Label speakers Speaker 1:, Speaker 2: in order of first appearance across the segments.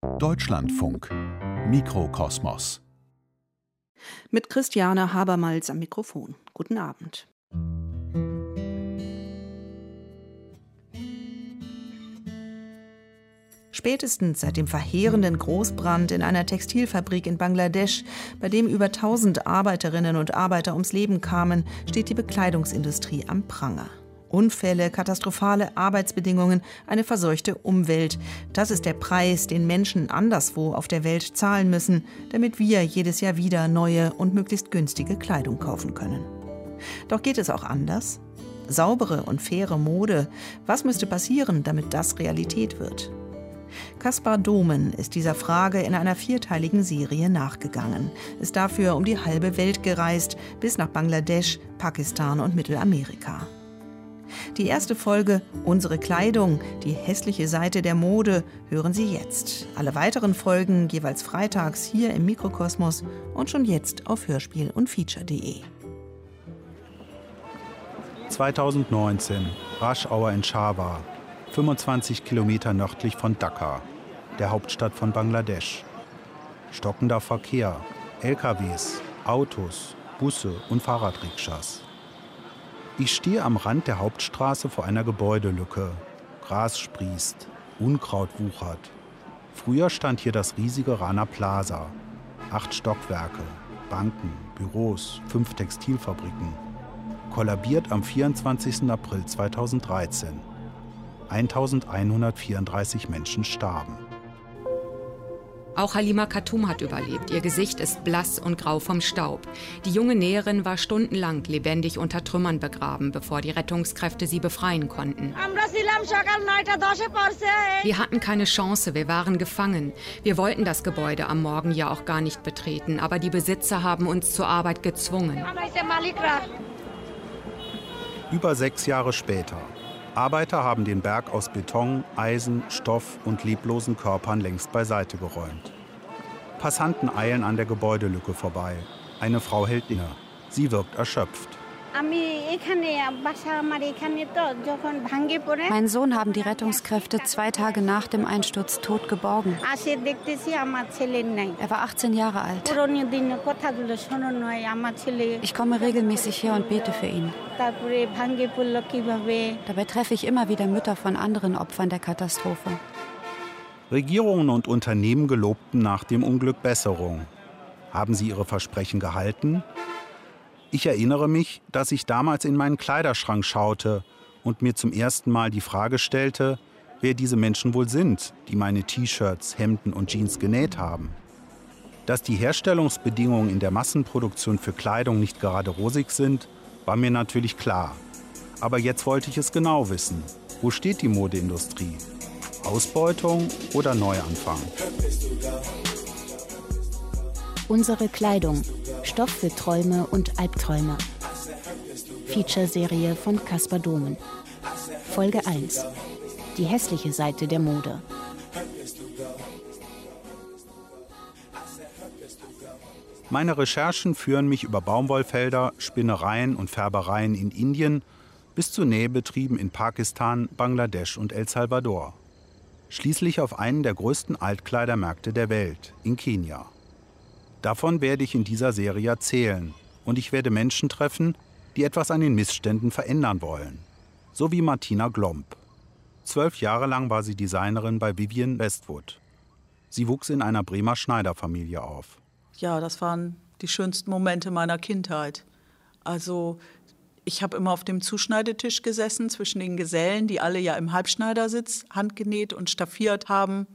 Speaker 1: Deutschlandfunk Mikrokosmos
Speaker 2: mit Christiane Habermals am Mikrofon. Guten Abend. Spätestens seit dem verheerenden Großbrand in einer Textilfabrik in Bangladesch, bei dem über 1000 Arbeiterinnen und Arbeiter ums Leben kamen, steht die Bekleidungsindustrie am Pranger. Unfälle, katastrophale Arbeitsbedingungen, eine verseuchte Umwelt. Das ist der Preis, den Menschen anderswo auf der Welt zahlen müssen, damit wir jedes Jahr wieder neue und möglichst günstige Kleidung kaufen können. Doch geht es auch anders? Saubere und faire Mode, was müsste passieren, damit das Realität wird? Kaspar Domen ist dieser Frage in einer vierteiligen Serie nachgegangen, ist dafür um die halbe Welt gereist, bis nach Bangladesch, Pakistan und Mittelamerika. Die erste Folge Unsere Kleidung, die hässliche Seite der Mode, hören Sie jetzt. Alle weiteren Folgen jeweils freitags hier im Mikrokosmos und schon jetzt auf Hörspiel und Feature.de.
Speaker 3: 2019, Raschauer in Chava, 25 Kilometer nördlich von Dhaka, der Hauptstadt von Bangladesch. Stockender Verkehr, LKWs, Autos, Busse und Fahrradrikschas. Ich stehe am Rand der Hauptstraße vor einer Gebäudelücke. Gras sprießt, Unkraut wuchert. Früher stand hier das riesige Rana Plaza. Acht Stockwerke, Banken, Büros, fünf Textilfabriken. Kollabiert am 24. April 2013. 1134 Menschen starben.
Speaker 4: Auch Halima Khatum hat überlebt. Ihr Gesicht ist blass und grau vom Staub. Die junge Näherin war stundenlang lebendig unter Trümmern begraben, bevor die Rettungskräfte sie befreien konnten. Wir hatten keine Chance, wir waren gefangen. Wir wollten das Gebäude am Morgen ja auch gar nicht betreten, aber die Besitzer haben uns zur Arbeit gezwungen.
Speaker 3: Über sechs Jahre später. Arbeiter haben den Berg aus Beton, Eisen, Stoff und leblosen Körpern längst beiseite geräumt. Passanten eilen an der Gebäudelücke vorbei. Eine Frau hält inne. Sie wirkt erschöpft.
Speaker 5: Mein Sohn haben die Rettungskräfte zwei Tage nach dem Einsturz tot geborgen. Er war 18 Jahre alt. Ich komme regelmäßig her und bete für ihn. Dabei treffe ich immer wieder Mütter von anderen Opfern der Katastrophe.
Speaker 3: Regierungen und Unternehmen gelobten nach dem Unglück Besserung. Haben sie ihre Versprechen gehalten? Ich erinnere mich, dass ich damals in meinen Kleiderschrank schaute und mir zum ersten Mal die Frage stellte, wer diese Menschen wohl sind, die meine T-Shirts, Hemden und Jeans genäht haben. Dass die Herstellungsbedingungen in der Massenproduktion für Kleidung nicht gerade rosig sind, war mir natürlich klar. Aber jetzt wollte ich es genau wissen. Wo steht die Modeindustrie? Ausbeutung oder Neuanfang?
Speaker 6: Unsere Kleidung. Stoff für Träume und Albträume. Feature-Serie von Caspar Domen. Folge 1. Die hässliche Seite der Mode.
Speaker 3: Meine Recherchen führen mich über Baumwollfelder, Spinnereien und Färbereien in Indien bis zu Nähbetrieben in Pakistan, Bangladesch und El Salvador. Schließlich auf einen der größten Altkleidermärkte der Welt, in Kenia. Davon werde ich in dieser Serie erzählen und ich werde Menschen treffen, die etwas an den Missständen verändern wollen. So wie Martina Glomb. Zwölf Jahre lang war sie Designerin bei Vivian Westwood. Sie wuchs in einer Bremer Schneiderfamilie auf.
Speaker 7: Ja, das waren die schönsten Momente meiner Kindheit. Also ich habe immer auf dem Zuschneidetisch gesessen zwischen den Gesellen, die alle ja im Halbschneidersitz handgenäht und staffiert haben.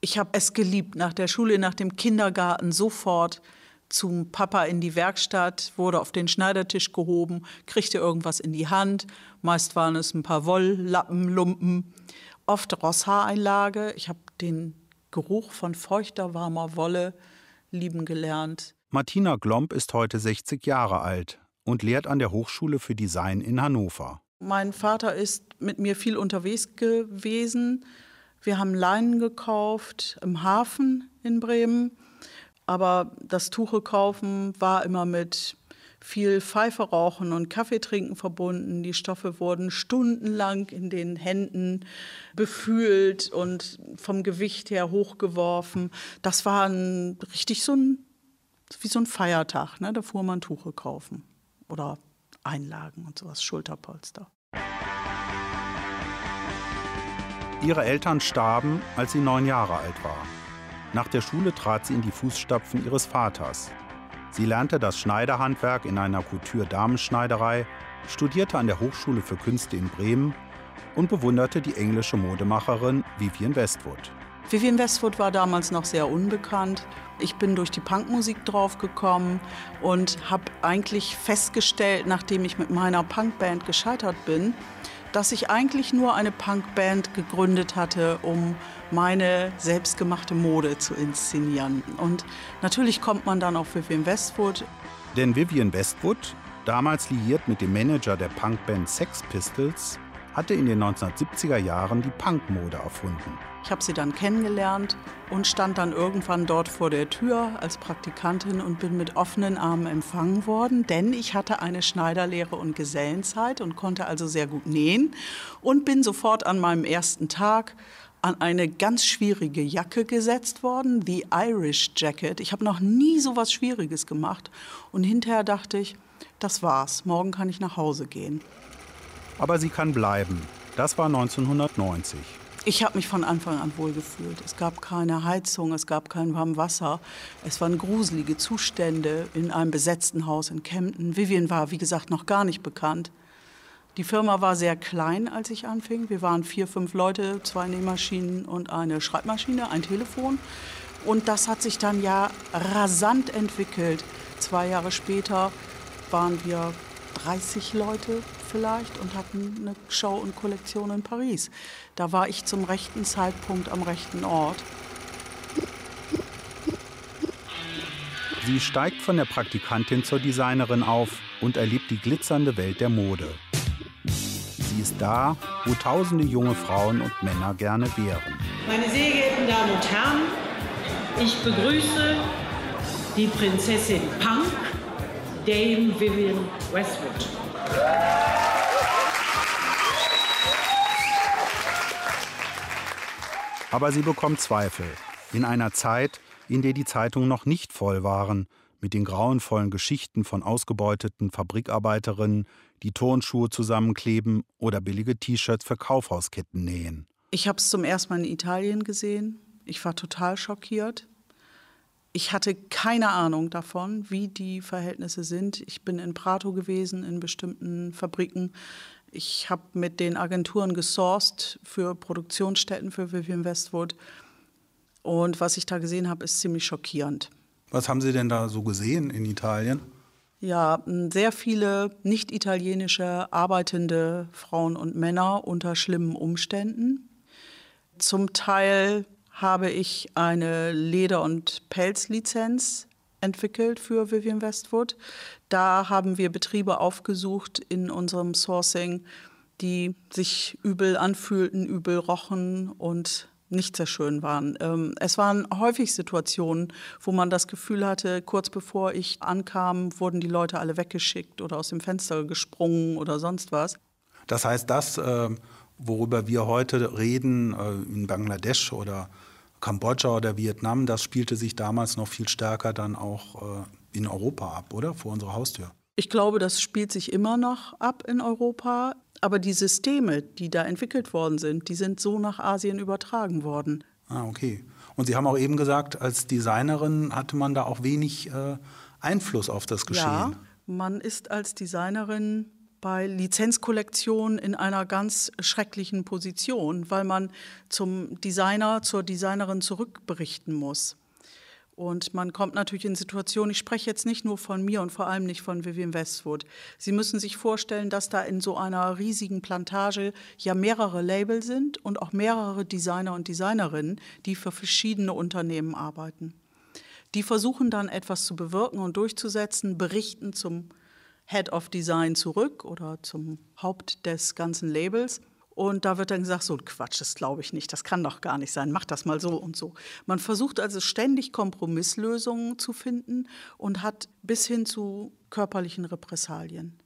Speaker 7: Ich habe es geliebt, nach der Schule, nach dem Kindergarten sofort zum Papa in die Werkstatt, wurde auf den Schneidertisch gehoben, kriegte irgendwas in die Hand. Meist waren es ein paar Wolllappen, Lumpen, oft Rosshaareinlage. Ich habe den Geruch von feuchter, warmer Wolle lieben gelernt.
Speaker 3: Martina Glomb ist heute 60 Jahre alt und lehrt an der Hochschule für Design in Hannover.
Speaker 7: Mein Vater ist mit mir viel unterwegs gewesen wir haben Leinen gekauft im Hafen in Bremen, aber das Tuche kaufen war immer mit viel Pfeife rauchen und Kaffee trinken verbunden. Die Stoffe wurden stundenlang in den Händen befühlt und vom Gewicht her hochgeworfen. Das war ein, richtig so ein, wie so ein Feiertag. Ne? Da fuhr man Tuche kaufen oder Einlagen und sowas, Schulterpolster.
Speaker 3: Ihre Eltern starben, als sie neun Jahre alt war. Nach der Schule trat sie in die Fußstapfen ihres Vaters. Sie lernte das Schneiderhandwerk in einer Couture-Damenschneiderei, studierte an der Hochschule für Künste in Bremen und bewunderte die englische Modemacherin Vivienne Westwood.
Speaker 7: Vivienne Westwood war damals noch sehr unbekannt. Ich bin durch die Punkmusik draufgekommen und habe eigentlich festgestellt, nachdem ich mit meiner Punkband gescheitert bin, dass ich eigentlich nur eine Punkband gegründet hatte, um meine selbstgemachte Mode zu inszenieren. Und natürlich kommt man dann auf Vivian Westwood.
Speaker 3: Denn Vivian Westwood, damals liiert mit dem Manager der Punkband Sex Pistols, hatte in den 1970er Jahren die Punkmode erfunden.
Speaker 7: Ich habe sie dann kennengelernt und stand dann irgendwann dort vor der Tür als Praktikantin und bin mit offenen Armen empfangen worden, denn ich hatte eine Schneiderlehre und Gesellenzeit und konnte also sehr gut nähen und bin sofort an meinem ersten Tag an eine ganz schwierige Jacke gesetzt worden, die Irish Jacket. Ich habe noch nie so was Schwieriges gemacht und hinterher dachte ich, das war's, morgen kann ich nach Hause gehen.
Speaker 3: Aber sie kann bleiben. Das war 1990.
Speaker 7: Ich habe mich von Anfang an wohlgefühlt. Es gab keine Heizung, es gab kein warmes Wasser. Es waren gruselige Zustände in einem besetzten Haus in Kempten. Vivian war, wie gesagt, noch gar nicht bekannt. Die Firma war sehr klein, als ich anfing. Wir waren vier, fünf Leute, zwei Nähmaschinen und eine Schreibmaschine, ein Telefon. Und das hat sich dann ja rasant entwickelt. Zwei Jahre später waren wir 30 Leute vielleicht und hatten eine Show und Kollektion in Paris. Da war ich zum rechten Zeitpunkt am rechten Ort.
Speaker 3: Sie steigt von der Praktikantin zur Designerin auf und erlebt die glitzernde Welt der Mode. Sie ist da, wo tausende junge Frauen und Männer gerne wären.
Speaker 8: Meine sehr geehrten Damen und Herren, ich begrüße die Prinzessin Punk, Dame Vivian Westwood.
Speaker 3: Aber sie bekommt Zweifel. In einer Zeit, in der die Zeitungen noch nicht voll waren, mit den grauenvollen Geschichten von ausgebeuteten Fabrikarbeiterinnen, die Turnschuhe zusammenkleben oder billige T-Shirts für Kaufhausketten nähen.
Speaker 7: Ich habe es zum ersten Mal in Italien gesehen. Ich war total schockiert. Ich hatte keine Ahnung davon, wie die Verhältnisse sind. Ich bin in Prato gewesen, in bestimmten Fabriken. Ich habe mit den Agenturen gesourced für Produktionsstätten für Vivian Westwood. Und was ich da gesehen habe, ist ziemlich schockierend.
Speaker 3: Was haben Sie denn da so gesehen in Italien?
Speaker 7: Ja, sehr viele nicht italienische arbeitende Frauen und Männer unter schlimmen Umständen. Zum Teil habe ich eine Leder- und Pelzlizenz entwickelt für Vivian Westwood. Da haben wir Betriebe aufgesucht in unserem Sourcing, die sich übel anfühlten, übel rochen und nicht sehr schön waren. Ähm, es waren häufig Situationen, wo man das Gefühl hatte, kurz bevor ich ankam, wurden die Leute alle weggeschickt oder aus dem Fenster gesprungen oder sonst was.
Speaker 3: Das heißt, das, äh, worüber wir heute reden, äh, in Bangladesch oder Kambodscha oder Vietnam, das spielte sich damals noch viel stärker dann auch äh, in Europa ab, oder? Vor unserer Haustür.
Speaker 7: Ich glaube, das spielt sich immer noch ab in Europa. Aber die Systeme, die da entwickelt worden sind, die sind so nach Asien übertragen worden.
Speaker 3: Ah, okay. Und Sie haben auch eben gesagt, als Designerin hatte man da auch wenig äh, Einfluss auf das Geschehen. Ja,
Speaker 7: man ist als Designerin bei Lizenzkollektionen in einer ganz schrecklichen Position, weil man zum Designer, zur Designerin zurückberichten muss. Und man kommt natürlich in Situationen, ich spreche jetzt nicht nur von mir und vor allem nicht von Vivian Westwood. Sie müssen sich vorstellen, dass da in so einer riesigen Plantage ja mehrere Label sind und auch mehrere Designer und Designerinnen, die für verschiedene Unternehmen arbeiten. Die versuchen dann etwas zu bewirken und durchzusetzen, berichten zum Head of Design zurück oder zum Haupt des ganzen Labels Und da wird dann gesagt, so ein Quatsch, das glaube ich nicht, das kann doch gar nicht sein, mach das mal so und so. Man versucht also ständig Kompromisslösungen zu finden und hat bis hin zu körperlichen Repressalien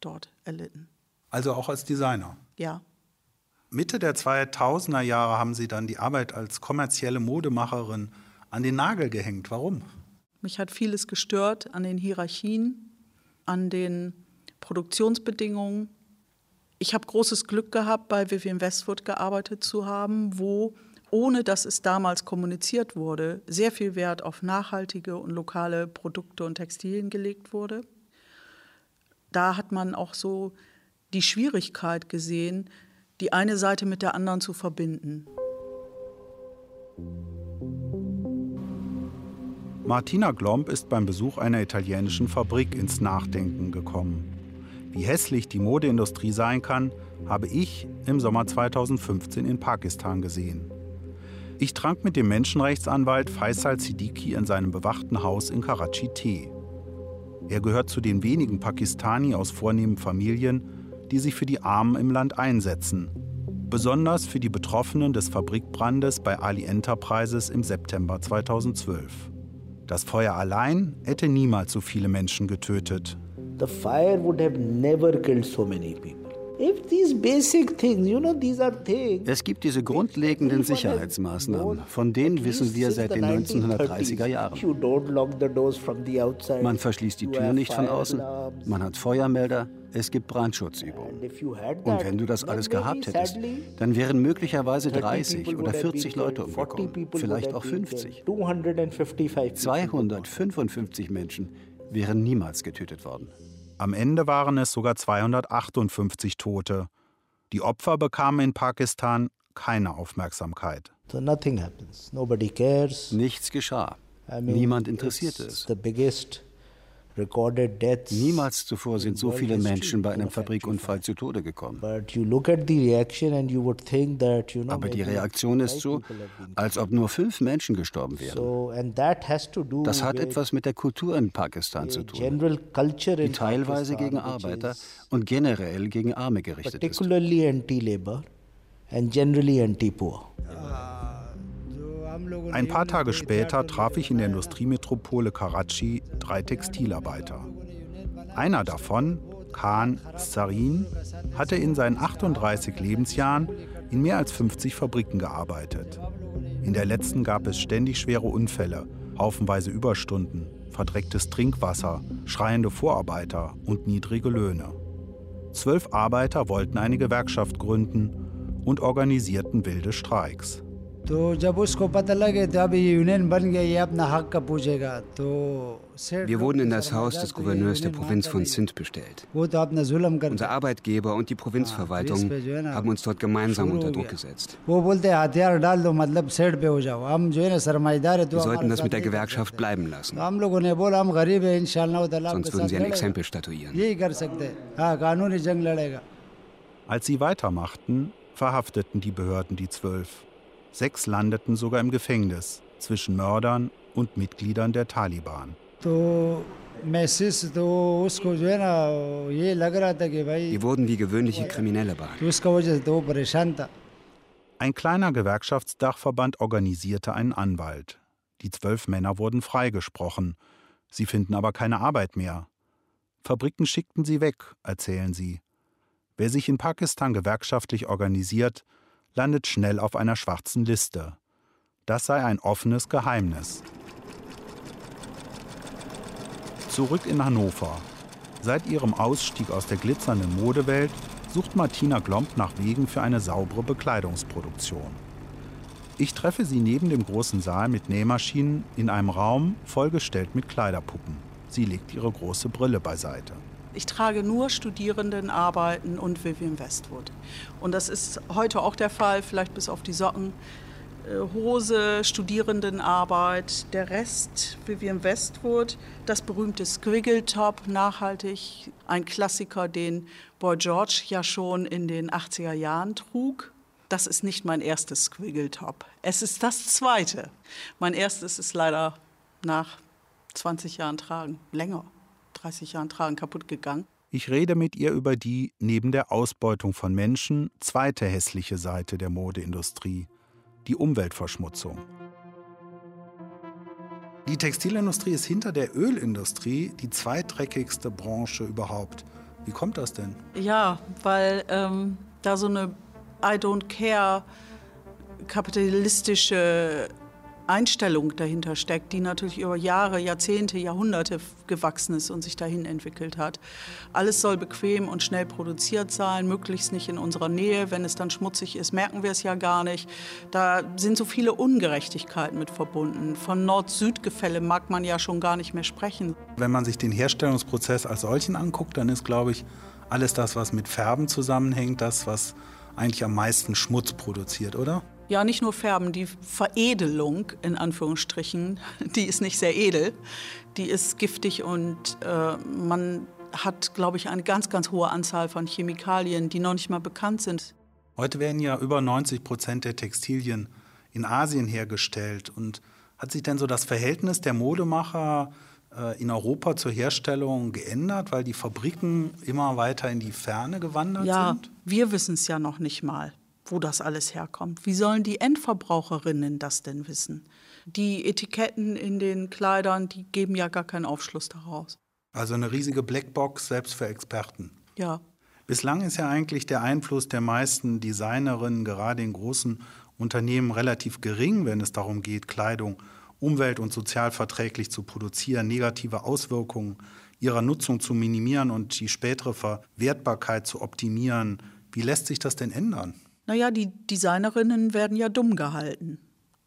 Speaker 7: dort erlitten.
Speaker 3: Also auch als Designer?
Speaker 7: Ja.
Speaker 3: Mitte der 2000er Jahre haben Sie dann die Arbeit als kommerzielle Modemacherin an den Nagel gehängt. Warum?
Speaker 7: Mich hat vieles gestört an den Hierarchien, an den Produktionsbedingungen, ich habe großes Glück gehabt, bei Vivian Westwood gearbeitet zu haben, wo, ohne dass es damals kommuniziert wurde, sehr viel Wert auf nachhaltige und lokale Produkte und Textilien gelegt wurde. Da hat man auch so die Schwierigkeit gesehen, die eine Seite mit der anderen zu verbinden.
Speaker 3: Martina Glomb ist beim Besuch einer italienischen Fabrik ins Nachdenken gekommen. Wie hässlich die Modeindustrie sein kann, habe ich im Sommer 2015 in Pakistan gesehen. Ich trank mit dem Menschenrechtsanwalt Faisal Siddiqui in seinem bewachten Haus in Karachi Tee. Er gehört zu den wenigen Pakistani aus vornehmen Familien, die sich für die Armen im Land einsetzen, besonders für die Betroffenen des Fabrikbrandes bei Ali Enterprises im September 2012. Das Feuer allein hätte niemals so viele Menschen getötet,
Speaker 9: the fire would have never killed so many people.
Speaker 10: Es gibt diese grundlegenden Sicherheitsmaßnahmen, von denen wissen wir seit den 1930er Jahren. Man verschließt die Tür nicht von außen, man hat Feuermelder, es gibt Brandschutzübungen. Und wenn du das alles gehabt hättest, dann wären möglicherweise 30 oder 40 Leute umgekommen, vielleicht auch 50. 255 Menschen wären niemals getötet worden.
Speaker 3: Am Ende waren es sogar 258 Tote. Die Opfer bekamen in Pakistan keine Aufmerksamkeit.
Speaker 10: Nichts geschah. Niemand interessierte es. Niemals zuvor sind so viele Menschen bei einem Fabrikunfall zu Tode gekommen. Aber die Reaktion ist so, als ob nur fünf Menschen gestorben wären. Das hat etwas mit der Kultur in Pakistan zu tun, die teilweise gegen Arbeiter und generell gegen Arme gerichtet ist.
Speaker 3: Ein paar Tage später traf ich in der Industriemetropole Karachi drei Textilarbeiter. Einer davon, Khan Sarin, hatte in seinen 38 Lebensjahren in mehr als 50 Fabriken gearbeitet. In der letzten gab es ständig schwere Unfälle, haufenweise Überstunden, verdrecktes Trinkwasser, schreiende Vorarbeiter und niedrige Löhne. Zwölf Arbeiter wollten eine Gewerkschaft gründen und organisierten wilde Streiks.
Speaker 11: Wir
Speaker 12: wurden in das Haus des Gouverneurs der Provinz von Sindh bestellt. Unser Arbeitgeber und die Provinzverwaltung haben uns dort gemeinsam unter Druck gesetzt. Wir sollten das mit der Gewerkschaft bleiben lassen. Sonst würden sie ein Exempel statuieren.
Speaker 3: Als sie weitermachten, verhafteten die Behörden die Zwölf. Sechs landeten sogar im Gefängnis zwischen Mördern und Mitgliedern der Taliban. Wir
Speaker 12: wurden wie gewöhnliche Kriminelle behandelt.
Speaker 3: Ein kleiner Gewerkschaftsdachverband organisierte einen Anwalt. Die zwölf Männer wurden freigesprochen. Sie finden aber keine Arbeit mehr. Fabriken schickten sie weg, erzählen sie. Wer sich in Pakistan gewerkschaftlich organisiert, landet schnell auf einer schwarzen Liste. Das sei ein offenes Geheimnis. Zurück in Hannover. Seit ihrem Ausstieg aus der glitzernden Modewelt sucht Martina Glomb nach Wegen für eine saubere Bekleidungsproduktion. Ich treffe sie neben dem großen Saal mit Nähmaschinen in einem Raum vollgestellt mit Kleiderpuppen. Sie legt ihre große Brille beiseite.
Speaker 7: Ich trage nur Studierendenarbeiten und Vivian Westwood. Und das ist heute auch der Fall, vielleicht bis auf die Socken. Äh, Hose, Studierendenarbeit, der Rest Vivian Westwood, das berühmte Squiggle Top, nachhaltig, ein Klassiker, den Boy George ja schon in den 80er Jahren trug. Das ist nicht mein erstes Squiggle Top. Es ist das zweite. Mein erstes ist leider nach 20 Jahren tragen, länger. 30 Jahren tragen, kaputt gegangen.
Speaker 3: Ich rede mit ihr über die neben der Ausbeutung von Menschen zweite hässliche Seite der Modeindustrie, die Umweltverschmutzung. Die Textilindustrie ist hinter der Ölindustrie die zweitdreckigste Branche überhaupt. Wie kommt das denn?
Speaker 7: Ja, weil ähm, da so eine I don't care kapitalistische Einstellung dahinter steckt, die natürlich über Jahre, Jahrzehnte, Jahrhunderte gewachsen ist und sich dahin entwickelt hat. Alles soll bequem und schnell produziert sein, möglichst nicht in unserer Nähe. Wenn es dann schmutzig ist, merken wir es ja gar nicht. Da sind so viele Ungerechtigkeiten mit verbunden. Von Nord-Süd-Gefälle mag man ja schon gar nicht mehr sprechen.
Speaker 3: Wenn man sich den Herstellungsprozess als solchen anguckt, dann ist, glaube ich, alles das, was mit Färben zusammenhängt, das, was eigentlich am meisten Schmutz produziert, oder?
Speaker 7: Ja, nicht nur färben, die Veredelung in Anführungsstrichen, die ist nicht sehr edel, die ist giftig und äh, man hat, glaube ich, eine ganz, ganz hohe Anzahl von Chemikalien, die noch nicht mal bekannt sind.
Speaker 3: Heute werden ja über 90 Prozent der Textilien in Asien hergestellt. Und hat sich denn so das Verhältnis der Modemacher äh, in Europa zur Herstellung geändert, weil die Fabriken immer weiter in die Ferne gewandert
Speaker 7: ja,
Speaker 3: sind?
Speaker 7: Ja, wir wissen es ja noch nicht mal wo das alles herkommt. Wie sollen die Endverbraucherinnen das denn wissen? Die Etiketten in den Kleidern, die geben ja gar keinen Aufschluss daraus.
Speaker 3: Also eine riesige Blackbox selbst für Experten.
Speaker 7: Ja.
Speaker 3: Bislang ist ja eigentlich der Einfluss der meisten Designerinnen gerade in großen Unternehmen relativ gering, wenn es darum geht, Kleidung umwelt- und sozialverträglich zu produzieren, negative Auswirkungen ihrer Nutzung zu minimieren und die spätere Verwertbarkeit zu optimieren. Wie lässt sich das denn ändern?
Speaker 7: Naja, die Designerinnen werden ja dumm gehalten.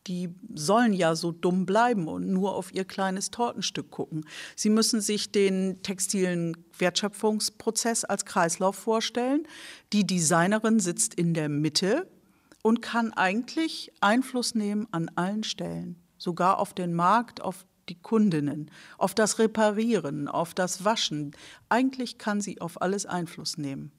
Speaker 7: Die sollen ja so dumm bleiben und nur auf ihr kleines Tortenstück gucken. Sie müssen sich den textilen Wertschöpfungsprozess als Kreislauf vorstellen. Die Designerin sitzt in der Mitte und kann eigentlich Einfluss nehmen an allen Stellen, sogar auf den Markt, auf die Kundinnen, auf das Reparieren, auf das Waschen. Eigentlich kann sie auf alles Einfluss nehmen.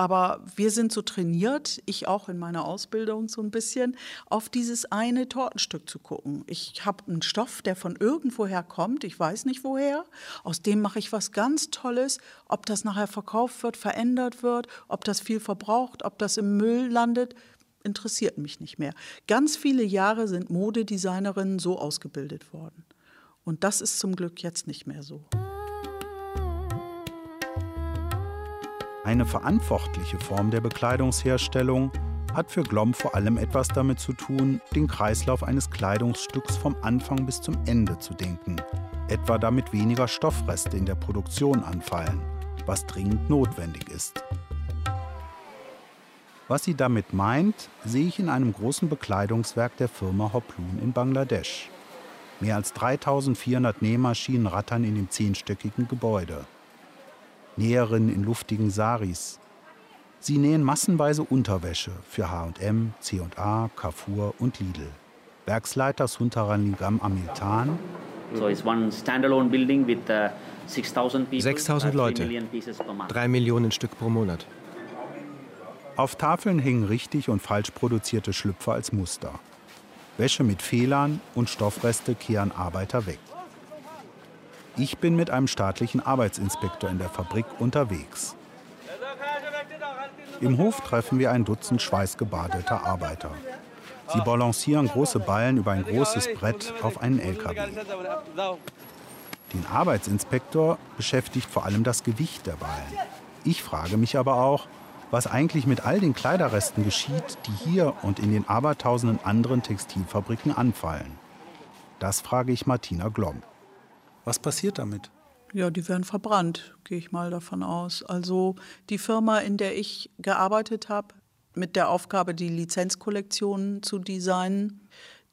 Speaker 7: Aber wir sind so trainiert, ich auch in meiner Ausbildung so ein bisschen, auf dieses eine Tortenstück zu gucken. Ich habe einen Stoff, der von irgendwoher kommt, ich weiß nicht woher. Aus dem mache ich was ganz Tolles. Ob das nachher verkauft wird, verändert wird, ob das viel verbraucht, ob das im Müll landet, interessiert mich nicht mehr. Ganz viele Jahre sind Modedesignerinnen so ausgebildet worden. Und das ist zum Glück jetzt nicht mehr so.
Speaker 3: Eine verantwortliche Form der Bekleidungsherstellung hat für Glom vor allem etwas damit zu tun, den Kreislauf eines Kleidungsstücks vom Anfang bis zum Ende zu denken, etwa damit weniger Stoffreste in der Produktion anfallen, was dringend notwendig ist. Was sie damit meint, sehe ich in einem großen Bekleidungswerk der Firma Hoplun in Bangladesch. Mehr als 3400 Nähmaschinen rattern in dem zehnstöckigen Gebäude. Näherinnen in luftigen Saris. Sie nähen massenweise Unterwäsche für H&M, C&A, Carrefour und Lidl. Werksleiter Suntaran Nigam Amiltan.
Speaker 11: So it's one standalone building with 6000 uh.
Speaker 13: 6000 Leute, drei Millionen Stück pro Monat.
Speaker 3: Auf Tafeln hängen richtig und falsch produzierte Schlüpfer als Muster. Wäsche mit Fehlern und Stoffreste kehren Arbeiter weg. Ich bin mit einem staatlichen Arbeitsinspektor in der Fabrik unterwegs. Im Hof treffen wir ein Dutzend schweißgebadeter Arbeiter. Sie balancieren große Ballen über ein großes Brett auf einen LKW. Den Arbeitsinspektor beschäftigt vor allem das Gewicht der Ballen. Ich frage mich aber auch, was eigentlich mit all den Kleiderresten geschieht, die hier und in den abertausenden anderen Textilfabriken anfallen. Das frage ich Martina Glom. Was passiert damit?
Speaker 7: Ja, die werden verbrannt, gehe ich mal davon aus. Also die Firma, in der ich gearbeitet habe, mit der Aufgabe, die Lizenzkollektionen zu designen,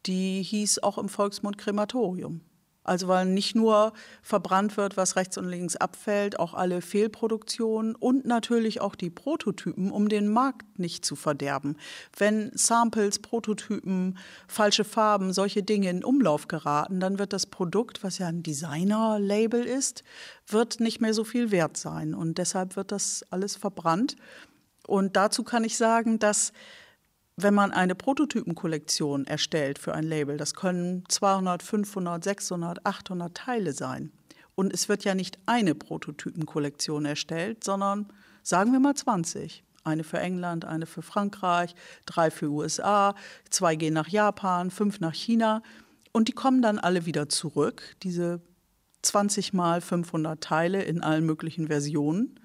Speaker 7: die hieß auch im Volksmund Krematorium. Also weil nicht nur verbrannt wird, was rechts und links abfällt, auch alle Fehlproduktionen und natürlich auch die Prototypen, um den Markt nicht zu verderben. Wenn Samples, Prototypen, falsche Farben, solche Dinge in Umlauf geraten, dann wird das Produkt, was ja ein Designer-Label ist, wird nicht mehr so viel wert sein. Und deshalb wird das alles verbrannt. Und dazu kann ich sagen, dass wenn man eine Prototypenkollektion erstellt für ein Label, das können 200, 500, 600, 800 Teile sein. Und es wird ja nicht eine Prototypenkollektion erstellt, sondern sagen wir mal 20. Eine für England, eine für Frankreich, drei für USA, zwei gehen nach Japan, fünf nach China. Und die kommen dann alle wieder zurück, diese 20 mal 500 Teile in allen möglichen Versionen.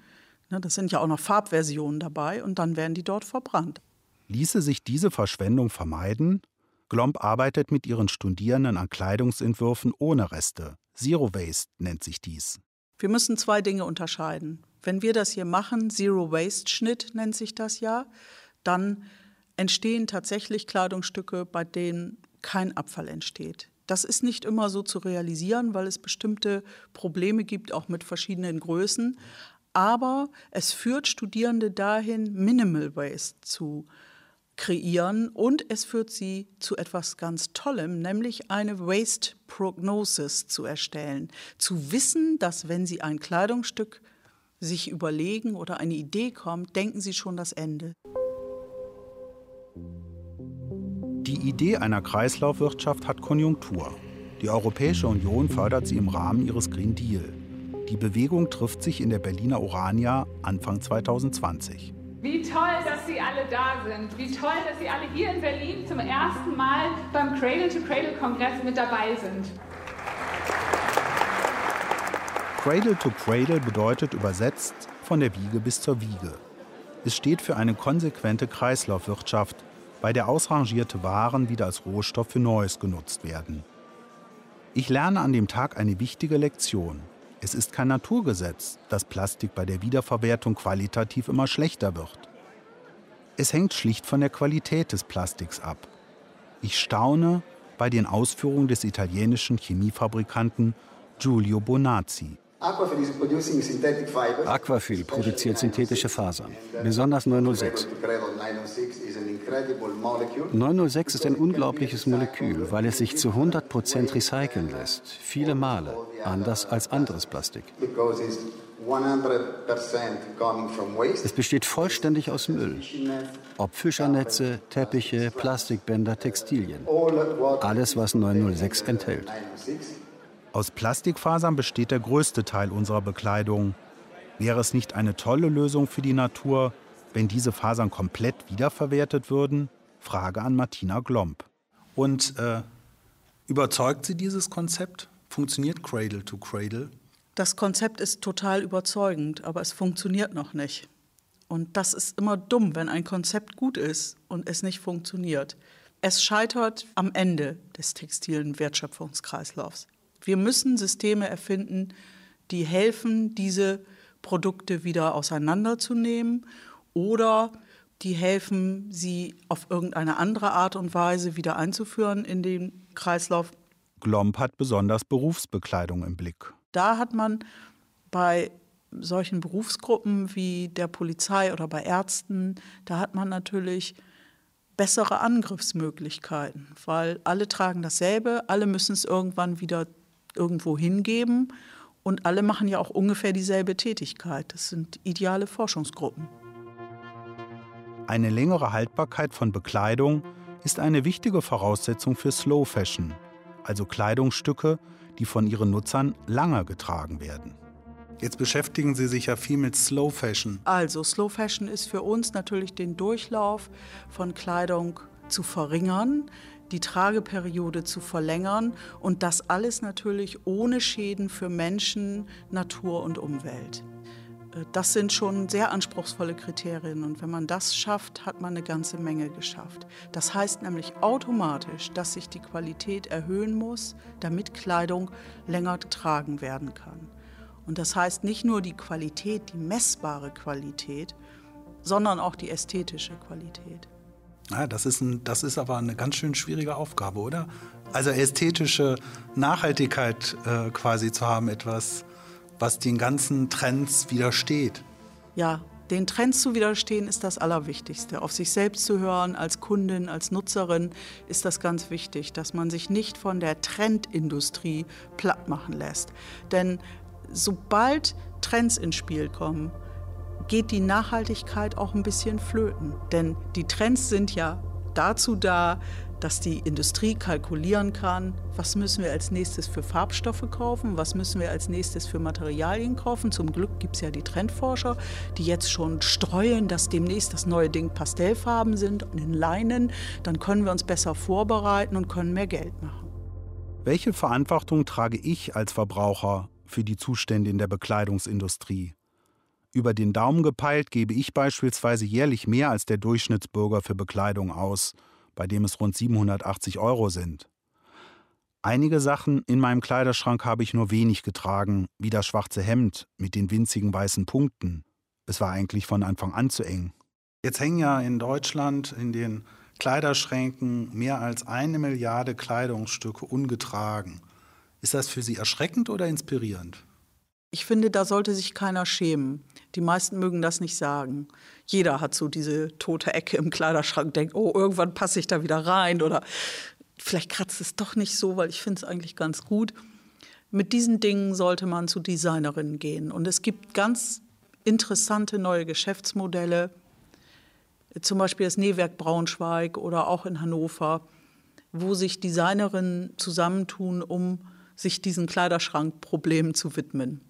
Speaker 7: Ne, das sind ja auch noch Farbversionen dabei und dann werden die dort verbrannt.
Speaker 3: Ließe sich diese Verschwendung vermeiden? Glomb arbeitet mit ihren Studierenden an Kleidungsentwürfen ohne Reste. Zero Waste nennt sich dies.
Speaker 7: Wir müssen zwei Dinge unterscheiden. Wenn wir das hier machen, Zero Waste Schnitt nennt sich das ja, dann entstehen tatsächlich Kleidungsstücke, bei denen kein Abfall entsteht. Das ist nicht immer so zu realisieren, weil es bestimmte Probleme gibt, auch mit verschiedenen Größen. Aber es führt Studierende dahin, Minimal Waste zu kreieren und es führt sie zu etwas ganz Tollem, nämlich eine Waste Prognosis zu erstellen. Zu wissen, dass wenn sie ein Kleidungsstück sich überlegen oder eine Idee kommt, denken sie schon das Ende.
Speaker 3: Die Idee einer Kreislaufwirtschaft hat Konjunktur. Die Europäische Union fördert sie im Rahmen ihres Green Deal. Die Bewegung trifft sich in der Berliner Orania Anfang 2020.
Speaker 14: Wie toll, dass Sie alle da sind. Wie toll, dass Sie alle hier in Berlin zum ersten Mal beim Cradle-to-Cradle-Kongress mit dabei sind.
Speaker 3: Cradle to Cradle bedeutet übersetzt von der Wiege bis zur Wiege. Es steht für eine konsequente Kreislaufwirtschaft, bei der ausrangierte Waren wieder als Rohstoff für Neues genutzt werden. Ich lerne an dem Tag eine wichtige Lektion. Es ist kein Naturgesetz, dass Plastik bei der Wiederverwertung qualitativ immer schlechter wird. Es hängt schlicht von der Qualität des Plastiks ab. Ich staune bei den Ausführungen des italienischen Chemiefabrikanten Giulio Bonazzi.
Speaker 10: Aquafil produziert synthetische Fasern, besonders 906. 906 ist ein unglaubliches Molekül, weil es sich zu 100% recyceln lässt, viele Male, anders als anderes Plastik. Es besteht vollständig aus Müll. Ob Fischernetze, Teppiche, Plastikbänder, Textilien. Alles, was 906 enthält.
Speaker 3: Aus Plastikfasern besteht der größte Teil unserer Bekleidung. Wäre es nicht eine tolle Lösung für die Natur, wenn diese Fasern komplett wiederverwertet würden? Frage an Martina Glomb.
Speaker 15: Und äh, überzeugt Sie dieses Konzept? Funktioniert Cradle to Cradle?
Speaker 7: Das Konzept ist total überzeugend, aber es funktioniert noch nicht. Und das ist immer dumm, wenn ein Konzept gut ist und es nicht funktioniert. Es scheitert am Ende des textilen Wertschöpfungskreislaufs. Wir müssen Systeme erfinden, die helfen, diese Produkte wieder auseinanderzunehmen oder die helfen, sie auf irgendeine andere Art und Weise wieder einzuführen in den Kreislauf.
Speaker 3: Glomb hat besonders Berufsbekleidung im Blick.
Speaker 7: Da hat man bei solchen Berufsgruppen wie der Polizei oder bei Ärzten, da hat man natürlich bessere Angriffsmöglichkeiten, weil alle tragen dasselbe, alle müssen es irgendwann wieder irgendwo hingeben und alle machen ja auch ungefähr dieselbe Tätigkeit. Das sind ideale Forschungsgruppen.
Speaker 3: Eine längere Haltbarkeit von Bekleidung ist eine wichtige Voraussetzung für Slow Fashion, also Kleidungsstücke, die von ihren Nutzern lange getragen werden.
Speaker 15: Jetzt beschäftigen Sie sich ja viel mit Slow Fashion.
Speaker 7: Also Slow Fashion ist für uns natürlich den Durchlauf von Kleidung zu verringern, die Trageperiode zu verlängern und das alles natürlich ohne Schäden für Menschen, Natur und Umwelt. Äh, das sind schon sehr anspruchsvolle Kriterien und wenn man das schafft, hat man eine ganze Menge geschafft. Das heißt nämlich automatisch, dass sich die Qualität erhöhen muss, damit Kleidung länger getragen werden kann. Und das heißt nicht nur die Qualität, die messbare Qualität, sondern auch die ästhetische Qualität.
Speaker 15: Ja, das, ist ein, das ist aber eine ganz schön schwierige Aufgabe, oder? Also ästhetische Nachhaltigkeit äh, quasi zu haben, etwas, was den ganzen Trends widersteht.
Speaker 7: Ja, den Trends zu widerstehen ist das Allerwichtigste. Auf sich selbst zu hören, als Kundin, als Nutzerin, ist das ganz wichtig, dass man sich nicht von der Trendindustrie platt machen lässt. Denn sobald Trends ins Spiel kommen, geht die Nachhaltigkeit auch ein bisschen flöten. Denn die Trends sind ja dazu da, dass die Industrie kalkulieren kann, was müssen wir als nächstes für Farbstoffe kaufen, was müssen wir als nächstes für Materialien kaufen. Zum Glück gibt es ja die Trendforscher, die jetzt schon streuen, dass demnächst das neue Ding Pastellfarben sind und in Leinen. Dann können wir uns besser vorbereiten und können mehr Geld machen.
Speaker 3: Welche Verantwortung trage ich als Verbraucher für die Zustände in der Bekleidungsindustrie? Über den Daumen gepeilt gebe ich beispielsweise jährlich mehr als der Durchschnittsbürger für Bekleidung aus – bei dem es rund 780 Euro sind. Einige Sachen in meinem Kleiderschrank habe ich nur wenig getragen, wie das schwarze Hemd mit den winzigen weißen Punkten. Es war eigentlich von Anfang an zu eng.
Speaker 15: Jetzt hängen ja in Deutschland in den Kleiderschränken mehr als eine Milliarde Kleidungsstücke ungetragen. Ist das für Sie erschreckend oder inspirierend?
Speaker 7: Ich finde, da sollte sich keiner schämen. Die meisten mögen das nicht sagen. Jeder hat so diese tote Ecke im Kleiderschrank, denkt, oh, irgendwann passe ich da wieder rein oder vielleicht kratzt es doch nicht so, weil ich finde es eigentlich ganz gut. Mit diesen Dingen sollte man zu Designerinnen gehen. Und es gibt ganz interessante neue Geschäftsmodelle, zum Beispiel das Nähwerk Braunschweig oder auch in Hannover, wo sich Designerinnen zusammentun, um sich diesen Kleiderschrankproblemen zu widmen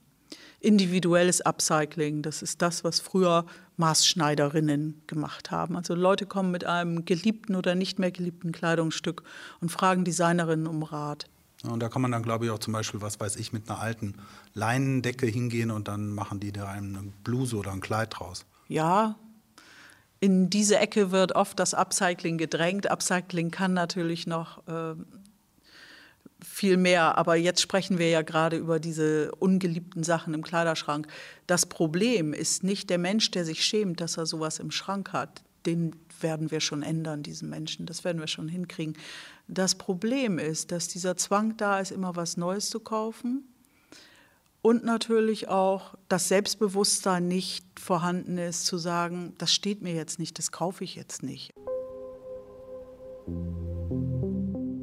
Speaker 7: individuelles Upcycling. Das ist das, was früher Maßschneiderinnen gemacht haben. Also Leute kommen mit einem geliebten oder nicht mehr geliebten Kleidungsstück und fragen Designerinnen um Rat.
Speaker 15: und da kann man dann, glaube ich, auch zum Beispiel, was weiß ich, mit einer alten Leinendecke hingehen und dann machen die da eine Bluse oder ein Kleid draus.
Speaker 7: Ja, in diese Ecke wird oft das Upcycling gedrängt. Upcycling kann natürlich noch äh, viel mehr. Aber jetzt sprechen wir ja gerade über diese ungeliebten Sachen im Kleiderschrank. Das Problem ist nicht der Mensch, der sich schämt, dass er sowas im Schrank hat. Den werden wir schon ändern, diesen Menschen. Das werden wir schon hinkriegen. Das Problem ist, dass dieser Zwang da ist, immer was Neues zu kaufen. Und natürlich auch das Selbstbewusstsein nicht vorhanden ist, zu sagen, das steht mir jetzt nicht, das kaufe ich jetzt nicht.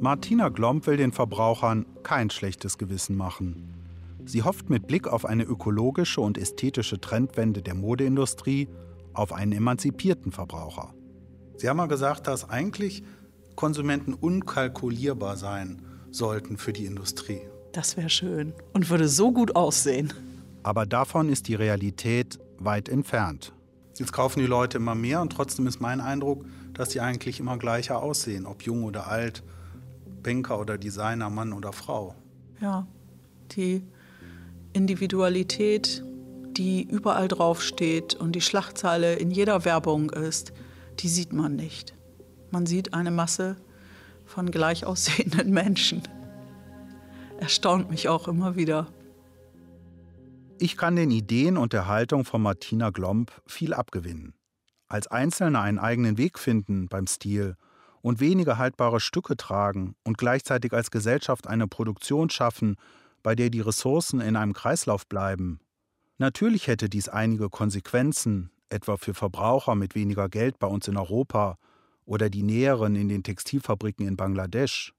Speaker 3: Martina Glomb will den Verbrauchern kein schlechtes Gewissen machen. Sie hofft mit Blick auf eine ökologische und ästhetische Trendwende der Modeindustrie auf einen emanzipierten Verbraucher.
Speaker 15: Sie haben mal gesagt, dass eigentlich Konsumenten unkalkulierbar sein sollten für die Industrie.
Speaker 7: Das wäre schön und würde so gut aussehen.
Speaker 3: Aber davon ist die Realität weit entfernt.
Speaker 15: Jetzt kaufen die Leute immer mehr und trotzdem ist mein Eindruck, dass sie eigentlich immer gleicher aussehen, ob jung oder alt, Banker oder Designer, Mann oder Frau.
Speaker 7: Ja, die Individualität, die überall draufsteht und die Schlagzeile in jeder Werbung ist, die sieht man nicht. Man sieht eine Masse von gleich aussehenden Menschen. Erstaunt mich auch immer wieder.
Speaker 3: Ich kann den Ideen und der Haltung von Martina Glomb viel abgewinnen. Als Einzelner einen eigenen Weg finden beim Stil und weniger haltbare Stücke tragen und gleichzeitig als Gesellschaft eine Produktion schaffen, bei der die Ressourcen in einem Kreislauf bleiben. Natürlich hätte dies einige Konsequenzen, etwa für Verbraucher mit weniger Geld bei uns in Europa oder die Näheren in den Textilfabriken in Bangladesch.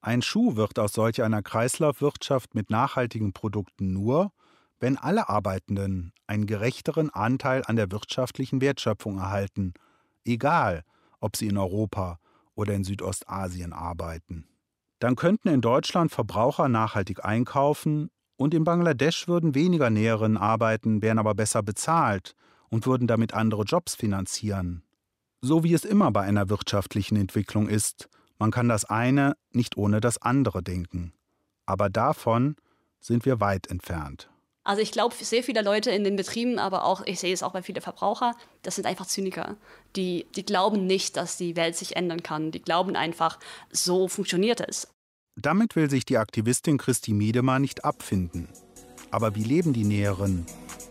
Speaker 3: Ein Schuh wird aus solch einer Kreislaufwirtschaft mit nachhaltigen Produkten nur, wenn alle Arbeitenden einen gerechteren Anteil an der wirtschaftlichen Wertschöpfung erhalten, egal ob sie in Europa oder in Südostasien arbeiten. Dann könnten in Deutschland Verbraucher nachhaltig einkaufen und in Bangladesch würden weniger Näherinnen arbeiten, wären aber besser bezahlt und würden damit andere Jobs finanzieren. So wie es immer bei einer wirtschaftlichen Entwicklung ist, man kann das eine nicht ohne das andere denken. Aber davon sind wir weit entfernt.
Speaker 16: Also ich glaube, sehr viele Leute in den Betrieben, aber auch, ich sehe es auch bei vielen Verbrauchern, das sind einfach Zyniker. Die, die glauben nicht, dass die Welt sich ändern kann. Die glauben einfach, so funktioniert es.
Speaker 3: Damit will sich die Aktivistin Christi Miedemar nicht abfinden. Aber wie leben die Näheren?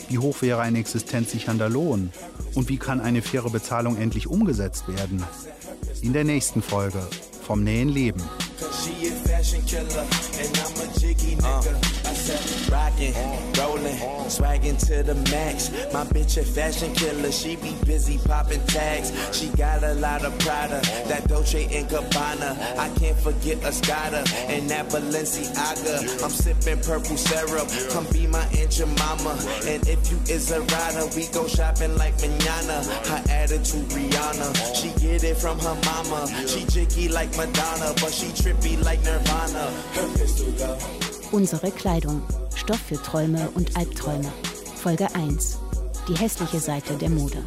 Speaker 3: Wie hoch wäre ein existenzsichernder Lohn? Und wie kann eine faire Bezahlung endlich umgesetzt werden? In der nächsten Folge vom Nähen Leben.
Speaker 17: Fashion killer, I'm a jiggy nigga. Uh, I said, rockin', rollin', swaggin' to the max. My bitch a fashion killer, she be busy poppin' tags. She got a lot of Prada, that Dolce and Gabbana. I can't forget Escada and that Balenciaga. I'm sippin' purple syrup, come be my aunt your mama. And if you is a rider, we go shopping like manana. Her attitude Rihanna, she get it from her mama. She jiggy like Madonna, but she trippy like Nirvana. Her pistol go.
Speaker 6: Unsere Kleidung. Stoff für Träume und Albträume. Folge 1. Die hässliche Seite der Mode.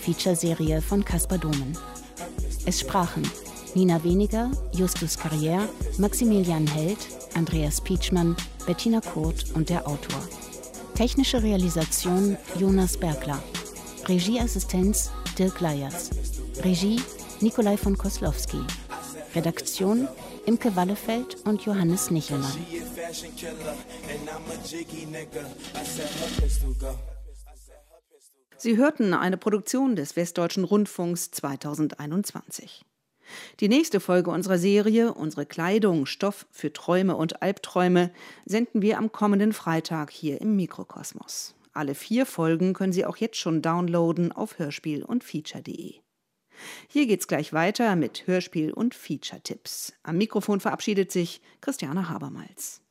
Speaker 6: Feature-Serie von Caspar Domen. Es sprachen Nina Weniger, Justus Carrière, Maximilian Held, Andreas Pietschmann, Bettina Kurt und der Autor. Technische Realisation Jonas Bergler. Regieassistenz Dirk Leyers. Regie Nikolai von Koslowski. Redaktion Imke Wallefeld und Johannes Nichelmann.
Speaker 2: Sie hörten eine Produktion des Westdeutschen Rundfunks 2021. Die nächste Folge unserer Serie, Unsere Kleidung, Stoff für Träume und Albträume, senden wir am kommenden Freitag hier im Mikrokosmos. Alle vier Folgen können Sie auch jetzt schon downloaden auf hörspiel und feature.de. Hier geht's gleich weiter mit Hörspiel und Feature-Tipps. Am Mikrofon verabschiedet sich Christiane Habermals.